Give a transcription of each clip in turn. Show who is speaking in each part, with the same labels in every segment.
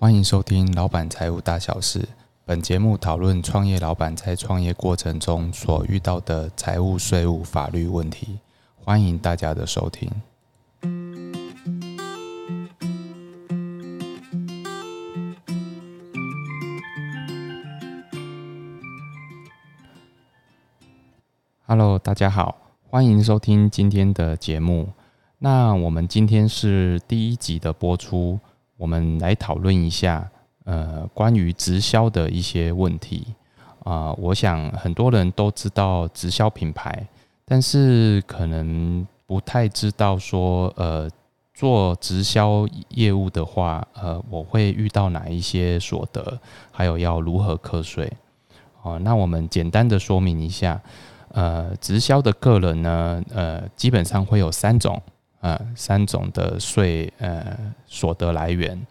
Speaker 1: 欢迎收听《老板财务大小事》。本节目讨论创业老板在创业过程中所遇到的财务、税务、法律问题。欢迎大家的收听。Hello，大家好，欢迎收听今天的节目。那我们今天是第一集的播出，我们来讨论一下，呃，关于直销的一些问题啊。我想很多人都知道直销品牌，但是可能不太知道说，呃，做直销业务的话，呃，我会遇到哪一些所得，还有要如何课税。哦，那我们简单的说明一下。呃，直销的个人呢，呃，基本上会有三种，呃，三种的税，呃，所得来源。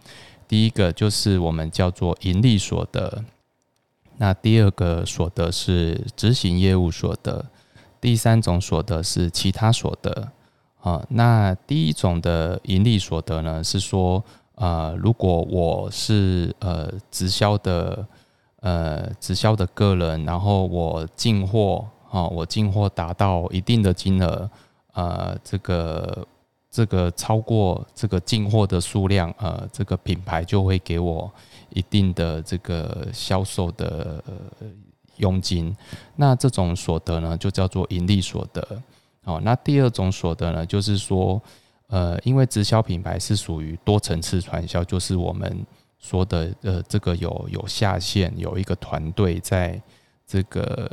Speaker 1: 第一个就是我们叫做盈利所得，那第二个所得是执行业务所得，第三种所得是其他所得。啊，那第一种的盈利所得呢，是说，呃，如果我是呃直销的，呃，直销的个人，然后我进货。哦，我进货达到一定的金额，呃，这个这个超过这个进货的数量，呃，这个品牌就会给我一定的这个销售的佣金。那这种所得呢，就叫做盈利所得。哦，那第二种所得呢，就是说，呃，因为直销品牌是属于多层次传销，就是我们说的，呃，这个有有下线，有一个团队在这个。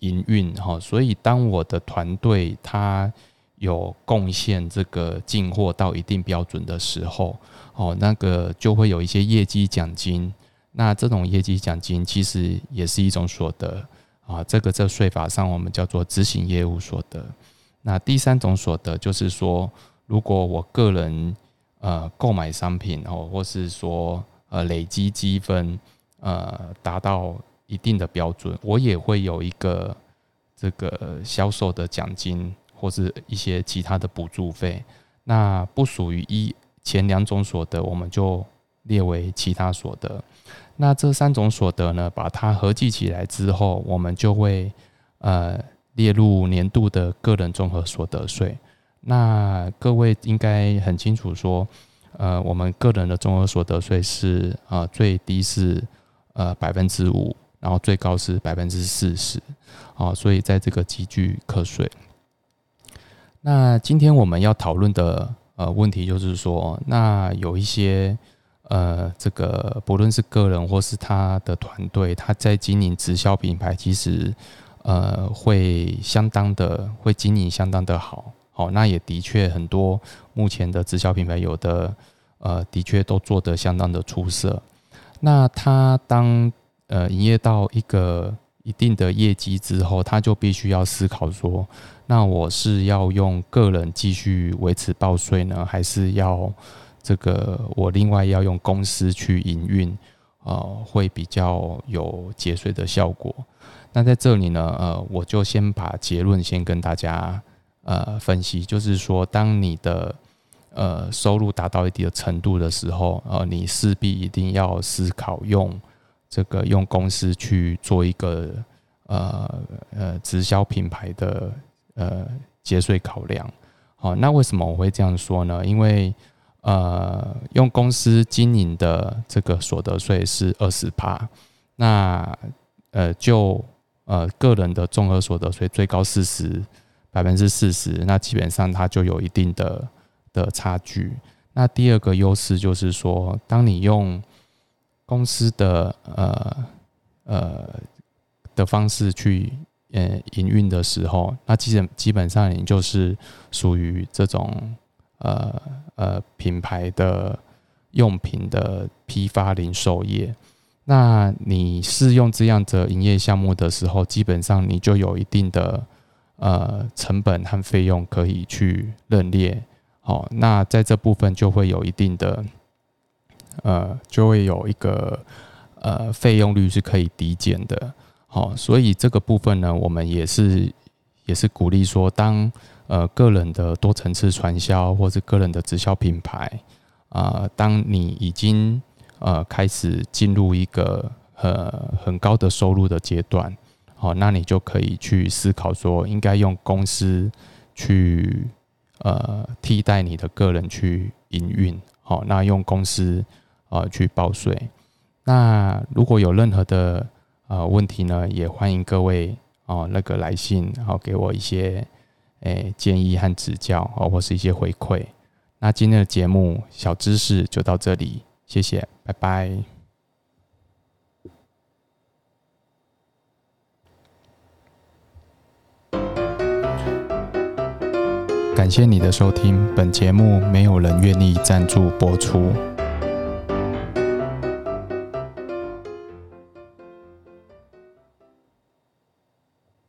Speaker 1: 营运哈，所以当我的团队他有贡献这个进货到一定标准的时候，哦，那个就会有一些业绩奖金。那这种业绩奖金其实也是一种所得啊。这个在税法上我们叫做执行业务所得。那第三种所得就是说，如果我个人呃购买商品哦，或是说呃累积积分呃达到。一定的标准，我也会有一个这个销售的奖金，或是一些其他的补助费。那不属于一前两种所得，我们就列为其他所得。那这三种所得呢，把它合计起来之后，我们就会呃列入年度的个人综合所得税。那各位应该很清楚说，呃，我们个人的综合所得税是呃最低是呃百分之五。然后最高是百分之四十，啊，所以在这个集聚课税。那今天我们要讨论的呃问题就是说，那有一些呃这个不论是个人或是他的团队，他在经营直销品牌，其实呃会相当的会经营相当的好，好，那也的确很多目前的直销品牌有的呃的确都做得相当的出色。那他当呃，营业到一个一定的业绩之后，他就必须要思考说，那我是要用个人继续维持报税呢，还是要这个我另外要用公司去营运，呃，会比较有节税的效果。那在这里呢，呃，我就先把结论先跟大家呃分析，就是说，当你的呃收入达到一定的程度的时候，呃，你势必一定要思考用。这个用公司去做一个呃呃直销品牌的呃节税考量，好，那为什么我会这样说呢？因为呃用公司经营的这个所得税是二十趴，那呃就呃个人的综合所得税最高四十百分之四十，那基本上它就有一定的的差距。那第二个优势就是说，当你用公司的呃呃的方式去呃营运的时候，那基本基本上你就是属于这种呃呃品牌的用品的批发零售业。那你试用这样的营业项目的时候，基本上你就有一定的呃成本和费用可以去认列。好，那在这部分就会有一定的。呃，就会有一个呃费用率是可以抵减的，好，所以这个部分呢，我们也是也是鼓励说，当呃个人的多层次传销或者个人的直销品牌啊，当你已经呃开始进入一个呃很高的收入的阶段，好，那你就可以去思考说，应该用公司去呃替代你的个人去营运，好，那用公司呃去报税。那如果有任何的呃问题呢，也欢迎各位哦那个来信，然后给我一些诶建议和指教哦，或是一些回馈。那今天的节目小知识就到这里，谢谢，拜拜。感谢你的收听，本节目没有人愿意赞助播出。